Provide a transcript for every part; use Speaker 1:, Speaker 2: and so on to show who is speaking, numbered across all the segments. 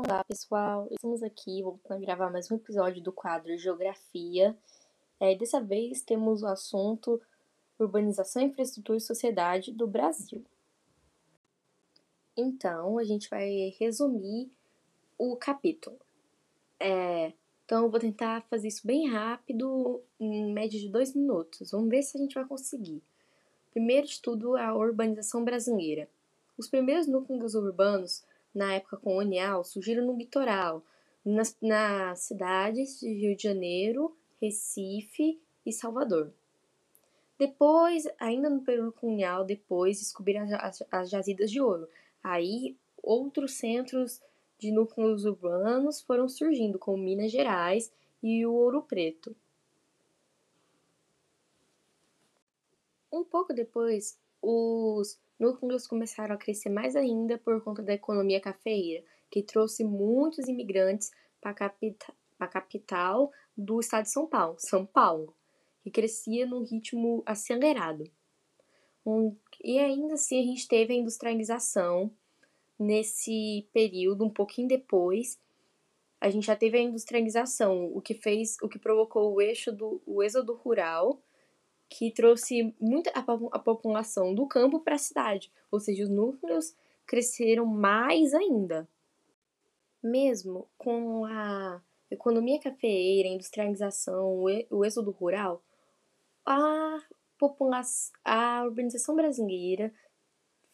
Speaker 1: Olá pessoal, estamos aqui voltando a gravar mais um episódio do quadro Geografia. É, dessa vez temos o assunto Urbanização, Infraestrutura e Sociedade do Brasil. Então, a gente vai resumir o capítulo. É, então, eu vou tentar fazer isso bem rápido, em média de dois minutos. Vamos ver se a gente vai conseguir. Primeiro de tudo, a urbanização brasileira. Os primeiros núcleos urbanos na época colonial, surgiram no litoral, nas, nas cidades de Rio de Janeiro, Recife e Salvador. Depois, ainda no período colonial, depois descobriram as, as jazidas de ouro. Aí, outros centros de núcleos urbanos foram surgindo, como Minas Gerais e o Ouro Preto. Um pouco depois, os núcleos começaram a crescer mais ainda por conta da economia cafeeira, que trouxe muitos imigrantes para a capita capital do estado de São Paulo, São Paulo, que crescia num ritmo acelerado. Um, e ainda assim a gente teve a industrialização nesse período, um pouquinho depois, a gente já teve a industrialização, o que fez, o que provocou o eixo do o êxodo rural que trouxe muita a, a população do campo para a cidade, ou seja, os núcleos cresceram mais ainda. Mesmo com a economia cafeeira, a industrialização, o êxodo rural, a população, a urbanização brasileira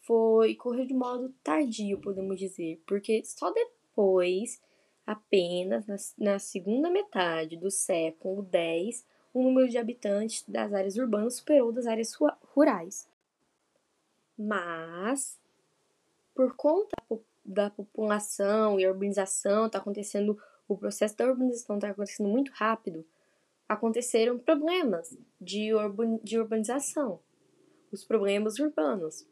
Speaker 1: foi correu de modo tardio, podemos dizer, porque só depois, apenas na, na segunda metade do século X, o número de habitantes das áreas urbanas superou das áreas rurais. Mas, por conta da população e urbanização, está acontecendo, o processo da urbanização está acontecendo muito rápido, aconteceram problemas de, urban, de urbanização, os problemas urbanos,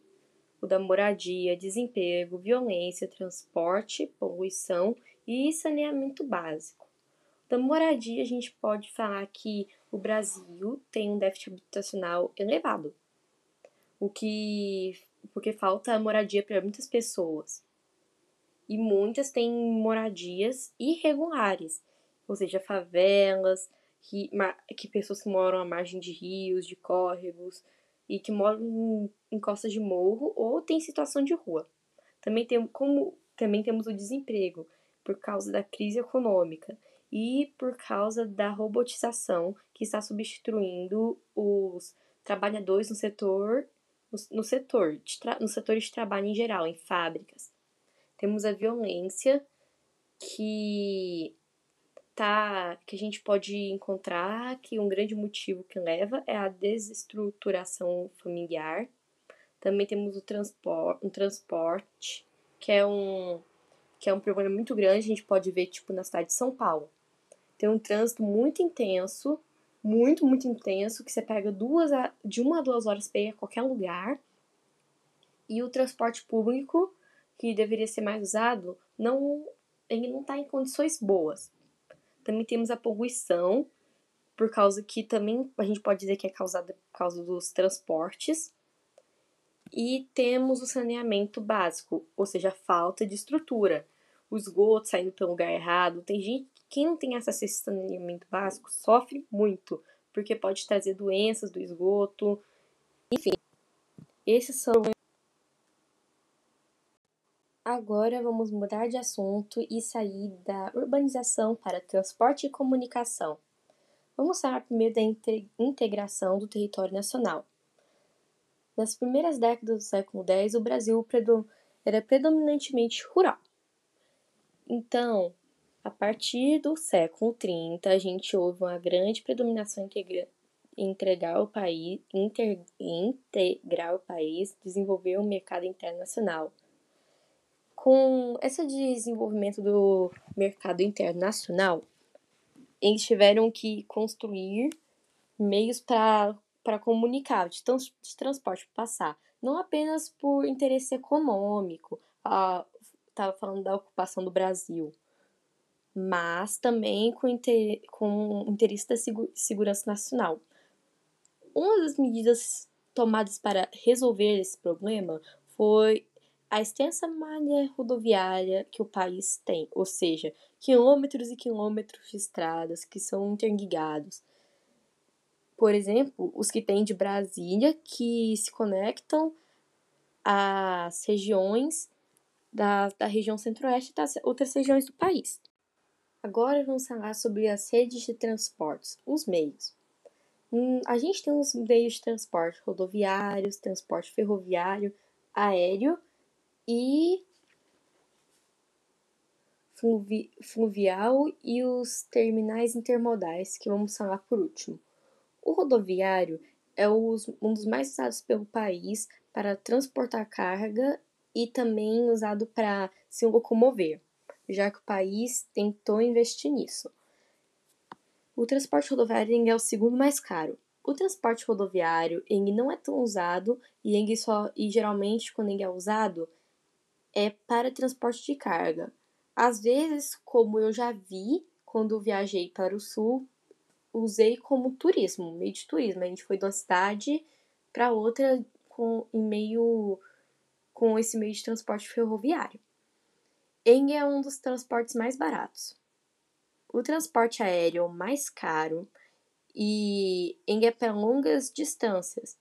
Speaker 1: o da moradia, desemprego, violência, transporte, poluição e saneamento básico. Da moradia, a gente pode falar que o Brasil tem um déficit habitacional elevado, o que porque falta moradia para muitas pessoas. E muitas têm moradias irregulares, ou seja, favelas, que, que pessoas que moram à margem de rios, de córregos e que moram em, em costas de morro ou têm situação de rua. Também, tem, como, também temos o desemprego por causa da crise econômica e por causa da robotização que está substituindo os trabalhadores no setor no setor no setor de trabalho em geral, em fábricas. Temos a violência que tá que a gente pode encontrar que um grande motivo que leva é a desestruturação familiar. Também temos o transporte, um transporte que é um que é um problema muito grande, a gente pode ver tipo na cidade de São Paulo tem um trânsito muito intenso, muito, muito intenso, que você pega duas a, de uma a duas horas para ir a qualquer lugar. E o transporte público, que deveria ser mais usado, não, ele não está em condições boas. Também temos a poluição, por causa que também a gente pode dizer que é causada por causa dos transportes. E temos o saneamento básico, ou seja, a falta de estrutura. O esgoto saindo pelo lugar errado. Tem gente quem não tem acesso a esse saneamento básico sofre muito, porque pode trazer doenças do esgoto. Enfim, esses são. Agora vamos mudar de assunto e sair da urbanização para transporte e comunicação. Vamos falar primeiro da integração do território nacional. Nas primeiras décadas do século X, o Brasil era predominantemente rural. Então, a partir do século 30, a gente houve uma grande predominação integra integrar o país, inter, integrar o país, desenvolver o mercado internacional. Com esse desenvolvimento do mercado internacional, eles tiveram que construir meios para comunicar, de, trans, de transporte para passar, não apenas por interesse econômico, estava falando da ocupação do Brasil, mas também com, inter... com interesse da segurança nacional. Uma das medidas tomadas para resolver esse problema foi a extensa malha rodoviária que o país tem, ou seja, quilômetros e quilômetros de estradas que são interligados. Por exemplo, os que tem de Brasília, que se conectam às regiões da, da região centro-oeste e das outras regiões do país. Agora vamos falar sobre as redes de transportes, os meios. Hum, a gente tem os meios de transporte rodoviários, transporte ferroviário, aéreo e fluvi fluvial e os terminais intermodais, que vamos falar por último. O rodoviário é os, um dos mais usados pelo país para transportar carga e também usado para se locomover, já que o país tentou investir nisso. O transporte rodoviário é o segundo mais caro. O transporte rodoviário ele não é tão usado e, ele só, e geralmente quando ele é usado é para transporte de carga. Às vezes, como eu já vi quando viajei para o sul, usei como turismo, meio de turismo. A gente foi de uma cidade para outra com, em meio com esse meio de transporte ferroviário. Ele é um dos transportes mais baratos. O transporte aéreo é mais caro e ele é para longas distâncias,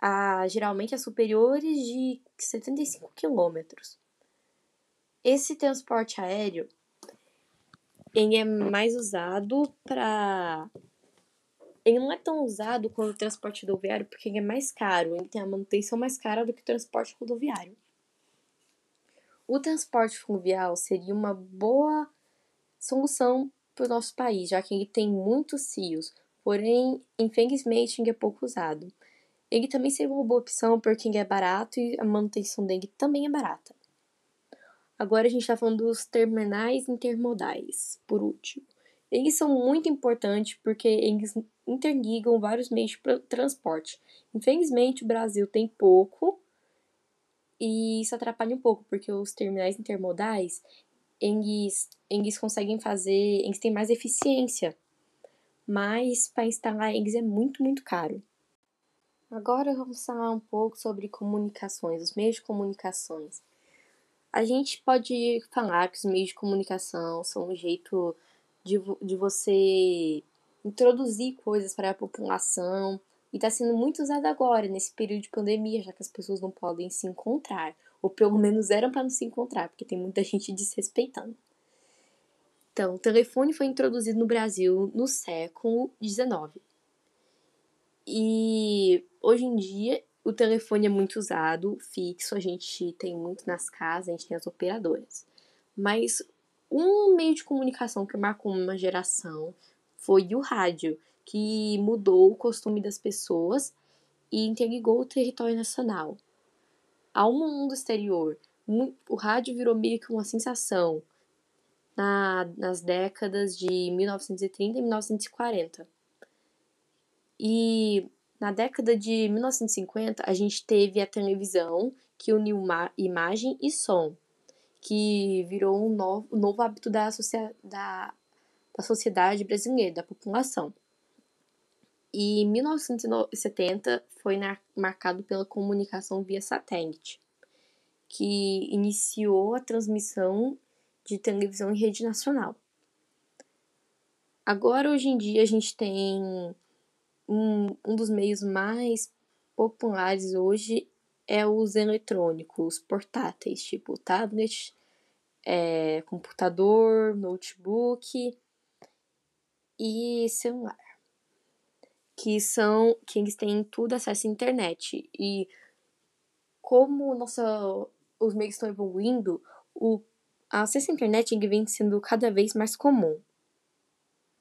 Speaker 1: a, geralmente a superiores de 75 quilômetros. Esse transporte aéreo ele é mais usado para ele não é tão usado quanto o transporte rodoviário porque ele é mais caro, ele tem a manutenção mais cara do que o transporte rodoviário. O transporte fluvial seria uma boa solução para o nosso país, já que ele tem muitos rios, porém, infelizmente, ele é pouco usado. Ele também seria uma boa opção porque ele é barato e a manutenção dele também é barata. Agora a gente está falando dos terminais intermodais, por último. Eles são muito importantes porque eles interligam vários meios de transporte. Infelizmente, o Brasil tem pouco e isso atrapalha um pouco, porque os terminais intermodais, eles, eles conseguem fazer, eles têm mais eficiência, mas para instalar eles é muito, muito caro. Agora vamos falar um pouco sobre comunicações, os meios de comunicações. A gente pode falar que os meios de comunicação são um jeito de, de você introduzir coisas para a população e está sendo muito usado agora, nesse período de pandemia, já que as pessoas não podem se encontrar ou pelo menos eram para não se encontrar, porque tem muita gente desrespeitando. Então, o telefone foi introduzido no Brasil no século XIX. E hoje em dia o telefone é muito usado, fixo, a gente tem muito nas casas, a gente tem as operadoras. Mas um meio de comunicação que marcou uma geração foi o rádio, que mudou o costume das pessoas e interligou o território nacional ao mundo exterior. O rádio virou meio que uma sensação na, nas décadas de 1930 e 1940. E na década de 1950, a gente teve a televisão, que uniu imagem e som, que virou um novo, um novo hábito da, da, da sociedade brasileira, da população. E 1970 foi marcado pela comunicação via satélite, que iniciou a transmissão de televisão em rede nacional. Agora, hoje em dia, a gente tem um, um dos meios mais populares hoje é os eletrônicos portáteis, tipo tablet, é, computador, notebook e celular que são que eles têm tudo acesso à internet e como nossa, os meios estão evoluindo, o acesso à internet vem sendo cada vez mais comum.